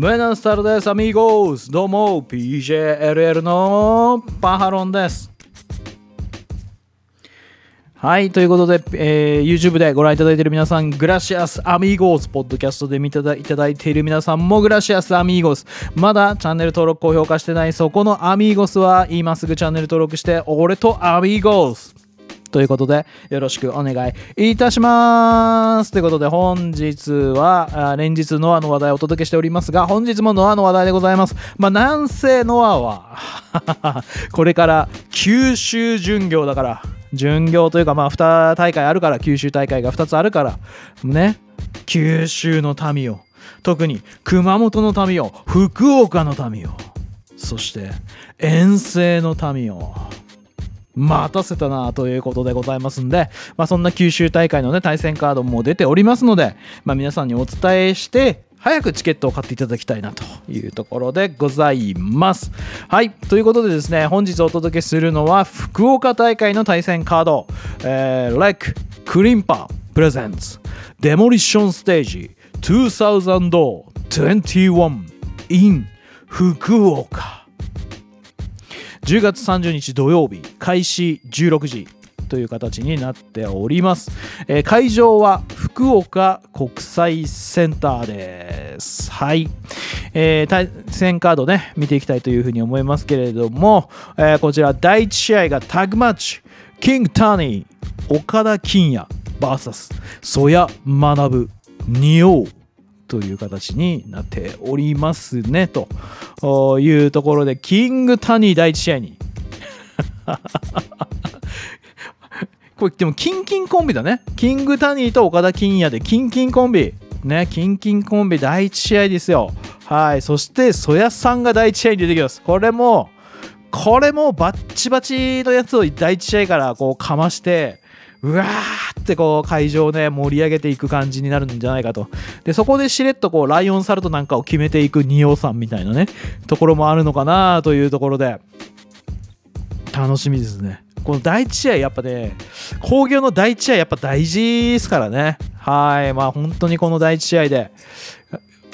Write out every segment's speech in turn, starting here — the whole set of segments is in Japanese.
ブエナスタルです、アミーゴス。どうも、PJLL のパハロンです。はい、ということで、えー YouTube でご覧いただいている皆さん、グラシアスアミーゴス、ポッドキャストで見ていただいている皆さんも、グラシアスアミーゴス、まだチャンネル登録、高評価してない、そこのアミーゴスは、今すぐチャンネル登録して、俺とアミーゴス。ということで、よろしくお願いいたします。ということで、本日は、連日ノアの話題をお届けしておりますが、本日もノアの話題でございます。まあ、なんせノアは、これから九州巡業だから、巡業というか、まあ、2大会あるから、九州大会が2つあるから、ね、九州の民を、特に熊本の民を、福岡の民を、そして遠征の民を、待たせたなということでございますんで、まあ、そんな九州大会のね対戦カードも出ておりますので、まあ、皆さんにお伝えして早くチケットを買っていただきたいなというところでございます。はい。ということでですね、本日お届けするのは福岡大会の対戦カード、えー、レッククリンパプレゼンツデモリッションステージ2021 in 福岡。10月30日土曜日開始16時という形になっております、えー会場は福岡国際センターです。はい、えー対戦カードね見ていきたいというふうに思いますけれども、えーこちら第1試合がタグマッチ。キングタニー岡田金也 VS 曽谷学仁王。という形になっておりますねというところでキングタニー第一試合に。これでもキンキンコンビだね。キングタニーと岡田金也でキンキンコンビ。ねキンキンコンビ第一試合ですよ。はいそして曽谷さんが第一試合に出てきます。これもこれもバッチバチのやつを第一試合からこうかましてうわーってこう会場をね盛り上げていく感じになるんじゃないかと。でそこでしれっとこうライオンサルトなんかを決めていく仁王さんみたいなねところもあるのかなというところで。楽しみですね。この第一試合やっぱね工業の第一試合やっぱ大事ですからね。はい。まあ本当にこの第一試合で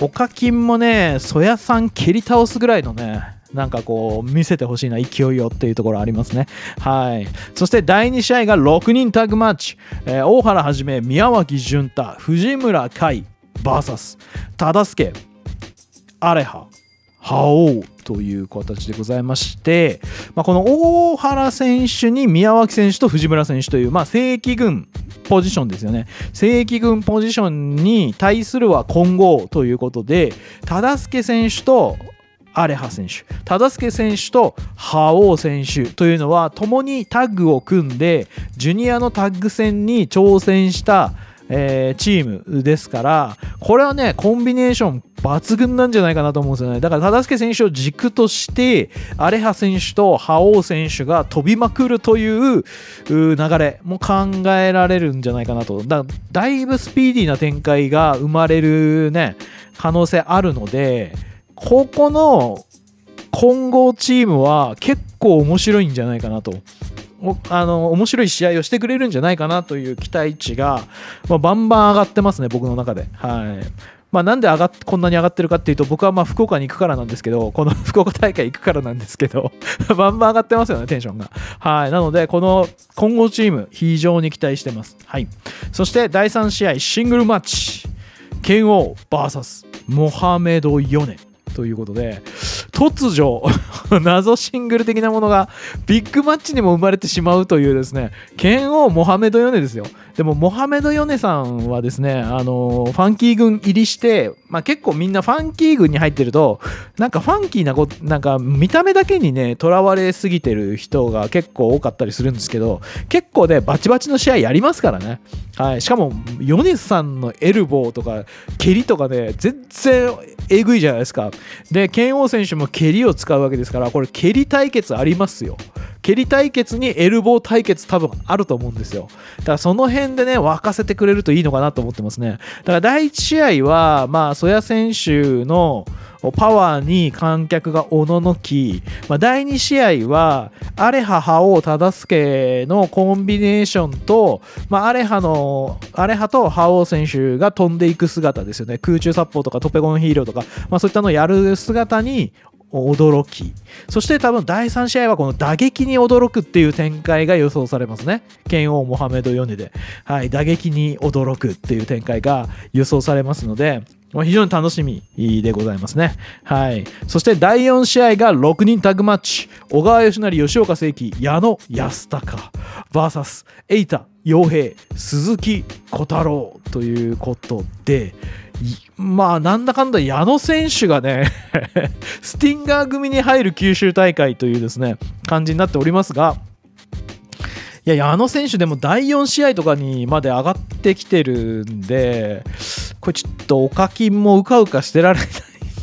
おかきんもね曽谷さん蹴り倒すぐらいのねなんかこう見せてほしいな勢いをっていうところありますね。はい。そして第2試合が6人タッグマッチ、えー大原はじめ宮脇潤太藤村海 VS 忠助アレハ覇王という形でございまして、まあ、この大原選手に宮脇選手と藤村選手という、まあ、正規軍ポジションですよね。正規軍ポジションに対するは混合ということで忠助選手とアレハ選手忠助選手と覇王選手というのは共にタッグを組んでジュニアのタッグ戦に挑戦したえーチームですからこれはねコンビネーション抜群なんじゃないかなと思うんですよね。だから忠助選手を軸としてアレハ選手と覇王選手が飛びまくるというう流れも考えられるんじゃないかなと。だだいぶスピーディーな展開が生まれるね可能性あるのでここの混合チームは結構面白いんじゃないかなとあの面白い試合をしてくれるんじゃないかなという期待値が、まあ、バンバン上がってますね、僕の中で。はいまあ、なんで上がっこんなに上がってるかっていうと、僕はまあ福岡に行くからなんですけど、この 福岡大会行くからなんですけど、バンバン上がってますよね、テンションが。はい。なので、この混合チーム、非常に期待してます。はい。そして、第3試合、シングルマッチ、剣王 VS モハメド・ヨネ。ということで突如謎シングル的なものがビッグマッチにも生まれてしまうというですね剣王モハメド・ヨネですよ。でもモハメド・ヨネさんはですねあのファンキー軍入りして、まあ、結構みんなファンキー軍に入ってるとなんかファンキーなこなんか見た目だけにねとらわれすぎてる人が結構多かったりするんですけど結構ねバチバチの試合やりますからね、はい、しかもヨネさんのエルボーとか蹴りとかね全然えぐいじゃないですか。で剣王選手も蹴りを使うわけですからこれ蹴り対決ありますよ蹴り対決にエルボー対決多分あると思うんですよ。だからその辺でね、沸かせてくれるといいのかなと思ってますね。だから第1試合は、まあ、曽谷選手のパワーに観客がおののき、まあ、第2試合はアレハ覇王忠助のコンビネーションと、まあ、アレハのアレハと覇王選手が飛んでいく姿ですよね空中殺法とかトペゴンヒーローとか、まあ、そういったのをやる姿に驚きそして多分第3試合はこの打撃に驚くっていう展開が予想されますね剣王モハメド・ヨネで、はい、打撃に驚くっていう展開が予想されますので非常に楽しみでございますね。はい。そして第4試合が6人タグマッチ。小川義成、吉岡聖輝、矢野安隆 VS エ田洋平、鈴木小太郎ということで、まあなんだかんだ矢野選手がね スティンガー組に入る九州大会というですね感じになっておりますがいや矢野選手でも第4試合とかにまで上がってきてるんでこれちょっとお課金もうかうかしてられない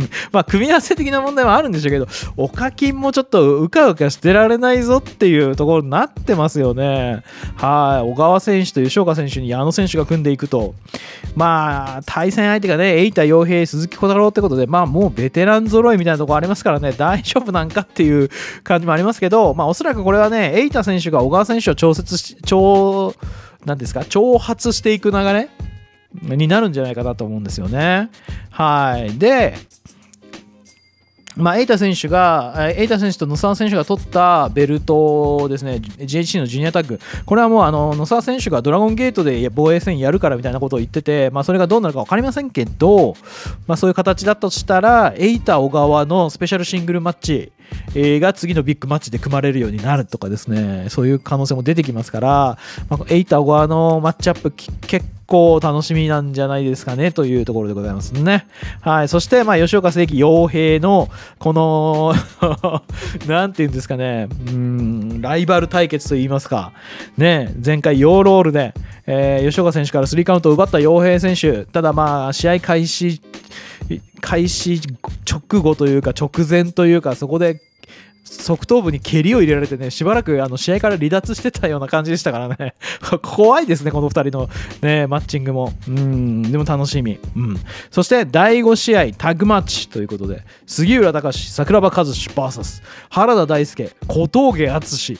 まあ組み合わせ的な問題はあるんでしょうけどお課金もちょっとうかうかしてられないぞっていうところになってますよね。はい。小川選手と吉岡選手に矢野選手が組んでいくと。まあ対戦相手がねエイタ洋平鈴木小太郎ってことでまあもうベテラン揃いみたいなところありますからね大丈夫なんかっていう感じもありますけどまあおそらくこれはねエイタ選手が小川選手を調節し調何ですか挑発していく流れになるんじゃないかなと思うんですよね。はい。で、まあ、エイタ選手が、エイタ選手と野沢選手が取ったベルトですね、GHC のジュニアタッグ、これはもうあの野沢選手がドラゴンゲートで防衛戦やるからみたいなことを言ってて、まあ、それがどうなるか分かりませんけど、まあ、そういう形だとしたら、エイタ小川のスペシャルシングルマッチ、えが次のビッグマッチで組まれるようになるとかですね、そういう可能性も出てきますから、まあ、エイタ小川のマッチアップ結構楽しみなんじゃないですかねというところでございますね。はい。そして、まあ、吉岡聖輝傭兵の、この なんていうんですかね、うん、ライバル対決といいますか、ね、前回ヨーロールで、えー、吉岡選手からスリーカウントを奪った傭兵選手、ただまあ、試合開始、開始直後というか直前というかそこで側頭部に蹴りを入れられてね、しばらくあの試合から離脱してたような感じでしたからね。怖いですね、この2人の、ね、マッチングも。うん、でも楽しみ。うん。そして第5試合、タグマッチということで、杉浦隆、桜庭和志 VS 原田大輔、小峠敦。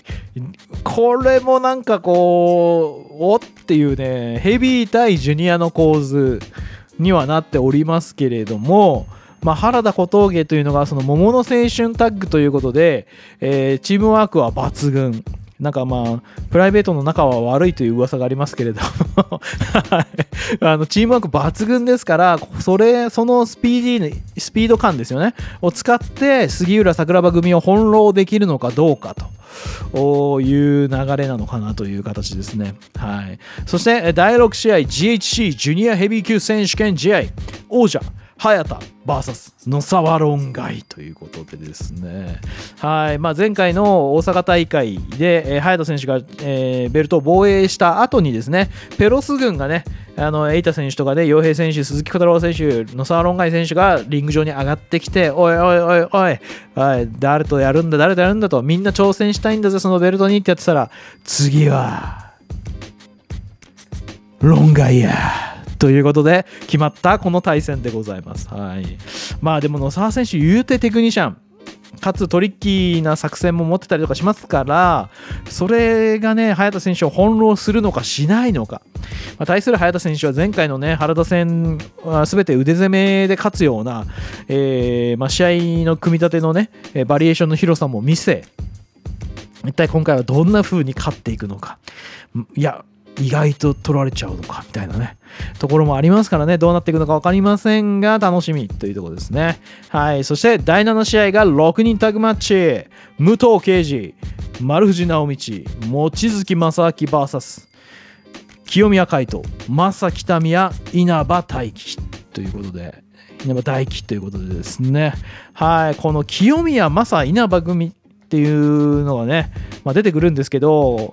これもなんかこう、おっていうね、ヘビー対ジュニアの構図にはなっておりますけれども、まあ、原田小峠というのがその桃の青春タッグということで、えー、チームワークは抜群。なんかまあ、プライベートの仲は悪いという噂がありますけれど あのチームワーク抜群ですから、それ、そのスピーディー、スピード感ですよね、を使って杉浦桜庭組を翻弄できるのかどうかと。いう流れなのかなという形ですね。はい。そして、第6試合、GHC ジュニアヘビー級選手権試合、王者、早田 VS 野沢論外ということでですね、はいまあ、前回の大阪大会で、えー、早田選手が、えー、ベルトを防衛した後にですね、ペロス軍がね、あのエイタ選手とかで、洋平選手、鈴木小太郎選手、野沢論外選手がリング上に上がってきて、おいおいおいおい、おい誰とやるんだ、誰とやるんだと、みんな挑戦したいんだぜ、そのベルトにってやってたら、次は、論外や。ということで決まったこの対戦でございます。はい、まあでも野沢選手言うてテクニシャンかつトリッキーな作戦も持ってたりとかしますからそれがね早田選手を翻弄するのかしないのか、まあ、対する早田選手は前回のね原田戦は全て腕攻めで勝つような、えー、まあ、試合の組み立てのねバリエーションの広さも見せ一体今回はどんな風に勝っていくのか。いや意外と取られちゃうのかみたいなね。ところもありますからね。どうなっていくのか分かりませんが楽しみというところですね。はい。そして第7試合が6人タグマッチ。武藤敬司丸藤直道望月正明 VS 清宮海斗正北宮稲葉大輝ということで。稲葉大輝ということでですね。はい。この清宮正稲葉組っていうのがね、まあ、出てくるんですけど、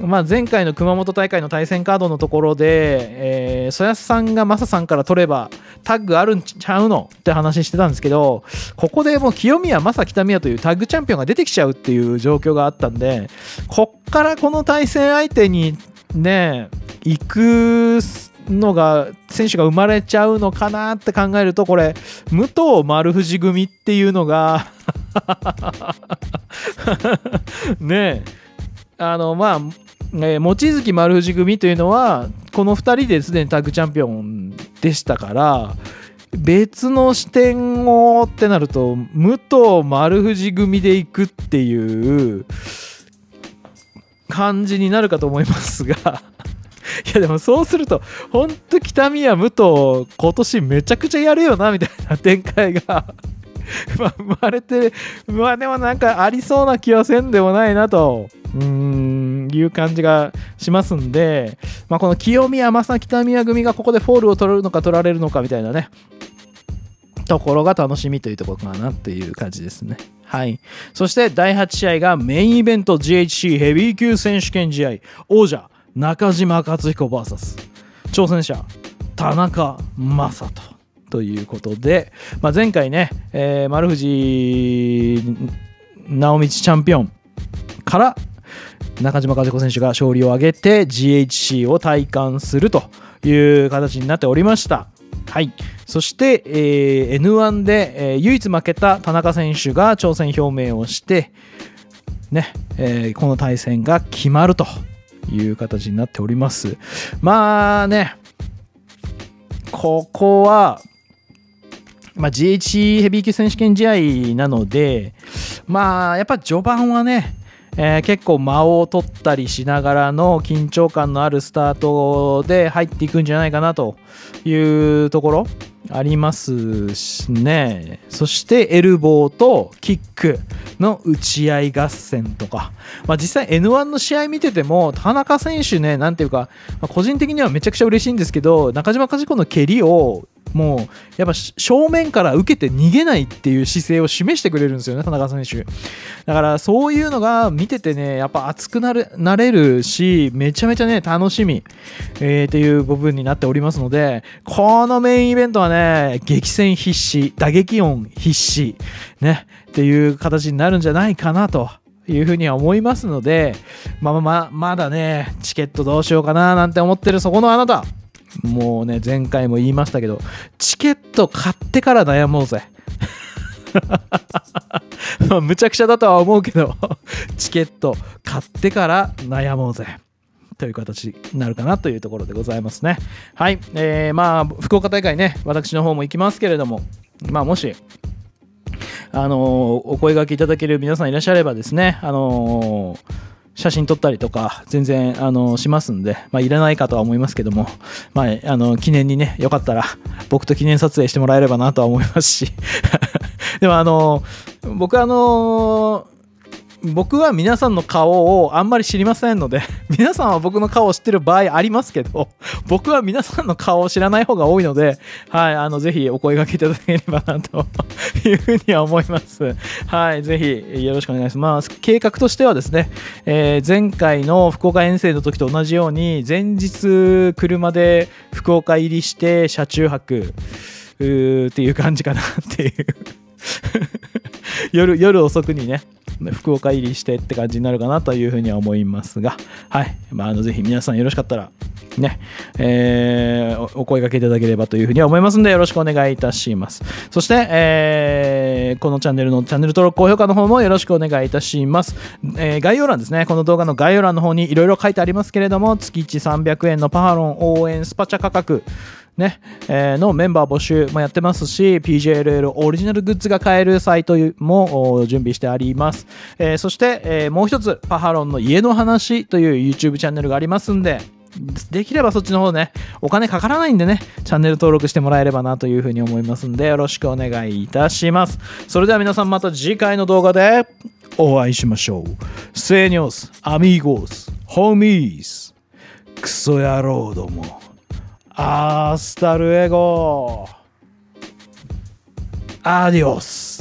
まあ、前回の熊本大会の対戦カードのところで、えー、曽谷さんがマサさんから取ればタッグあるんちゃうの？って話してたんですけどここでもう清宮正北宮というタッグチャンピオンが出てきちゃうっていう状況があったんでこっからこの対戦相手にね行くのが選手が生まれちゃうのかなって考えるとこれ武藤丸藤組っていうのが ねえ。あのまあえー、望月丸藤組というのはこの2人ですでにタッグチャンピオンでしたから別の視点をってなると武藤丸藤組でいくっていう感じになるかと思いますが。いやでもそうすると本当北宮武藤今年めちゃくちゃやるよなみたいな展開が。まあ生まれてまあでもなんかありそうな気はせんでもないなとうんいう感じがしますんで、まあ、この清宮正北宮組がここでフォールを取るのか取られるのかみたいなねところが楽しみというところかなっていう感じですね。はい。そして第8試合がメインイベント GHC ヘビー級選手権試合王者中島克彦 VS 挑戦者田中将人ということで、まあ、前回ね、えー、丸藤直道チャンピオンから中島和子選手が勝利を挙げて GHC を体感するという形になっておりました。はい、そして、えー、N1 で、えー、唯一負けた田中選手が挑戦表明をして、ねえー、この対戦が決まるという形になっております。まあね、ここは、まあ、GH ヘビー級選手権試合なので、まあ、やっぱ序盤はね、えー、結構間を取ったりしながらの緊張感のあるスタートで入っていくんじゃないかなというところありますしね。そしてエルボーとキックの打ち合い合戦とか、まあ、実際 N1 の試合見てても田中選手ねなんていうか、まあ、個人的にはめちゃくちゃ嬉しいんですけど中島和子の蹴りをもうやっぱ正面から受けて逃げないっていう姿勢を示してくれるんですよね、田中選手。だからそういうのが見ててね、やっぱ熱くなるなれるし、めちゃめちゃね、楽しみ、えー、っていう部分になっておりますので、このメインイベントはね、激戦必至、打撃音必至、ね、っていう形になるんじゃないかなと。いうふうには思いますので、まあまあまだね、チケットどうしようかななんて思ってるそこのあなた、もうね、前回も言いましたけど、チケット買ってから悩もうぜ。まあ、むちゃくちゃだとは思うけど、チケット買ってから悩もうぜ。という形になるかなというところでございますね。はい。えー、まあ、福岡大会ね、私の方も行きますけれども、まあ、もし、あのー、お声がけいただける皆さんいらっしゃればですね、あのー写真撮ったりとか全然あのしますんで、まあ、いらないかとは思いますけども、まあ、あの記念にねよかったら僕と記念撮影してもらえればなとは思いますし。でもあの僕あの僕は皆さんの顔をあんまり知りませんので、皆さんは僕の顔を知ってる場合ありますけど、僕は皆さんの顔を知らない方が多いので、はい、あの、ぜひお声掛けいただければなというふうには思います。はい、ぜひよろしくお願いします。計画としてはですね、えー、前回の福岡遠征の時と同じように、前日車で福岡入りして車中泊うっていう感じかなっていう 夜夜遅くにね福岡入りしてって感じになるかなというふうには思いますが、はい。まあ、あのぜひ皆さんよろしかったら、ね、えー、お声掛けいただければというふうには思いますので、よろしくお願いいたします。そして、えー、このチャンネルのチャンネル登録、高評価の方もよろしくお願いいたします。えー、概要欄ですね、この動画の概要欄の方にいろいろ書いてありますけれども、月1 300円のパハロン応援スパチャ価格、ね、えー、のメンバー募集もやってますし、PJLL オリジナルグッズが買えるサイトも準備してあります。えー、そして、えー、もう一つ、パハロンの家の話という YouTube チャンネルがありますんで、できればそっちの方ね、お金かからないんでね、チャンネル登録してもらえればなというふうに思いますんで、よろしくお願いいたします。それでは皆さんまた次回の動画でお会いしましょう。 Señores、amigos、homies、クソ野郎ども。 Hasta luego。Adiós。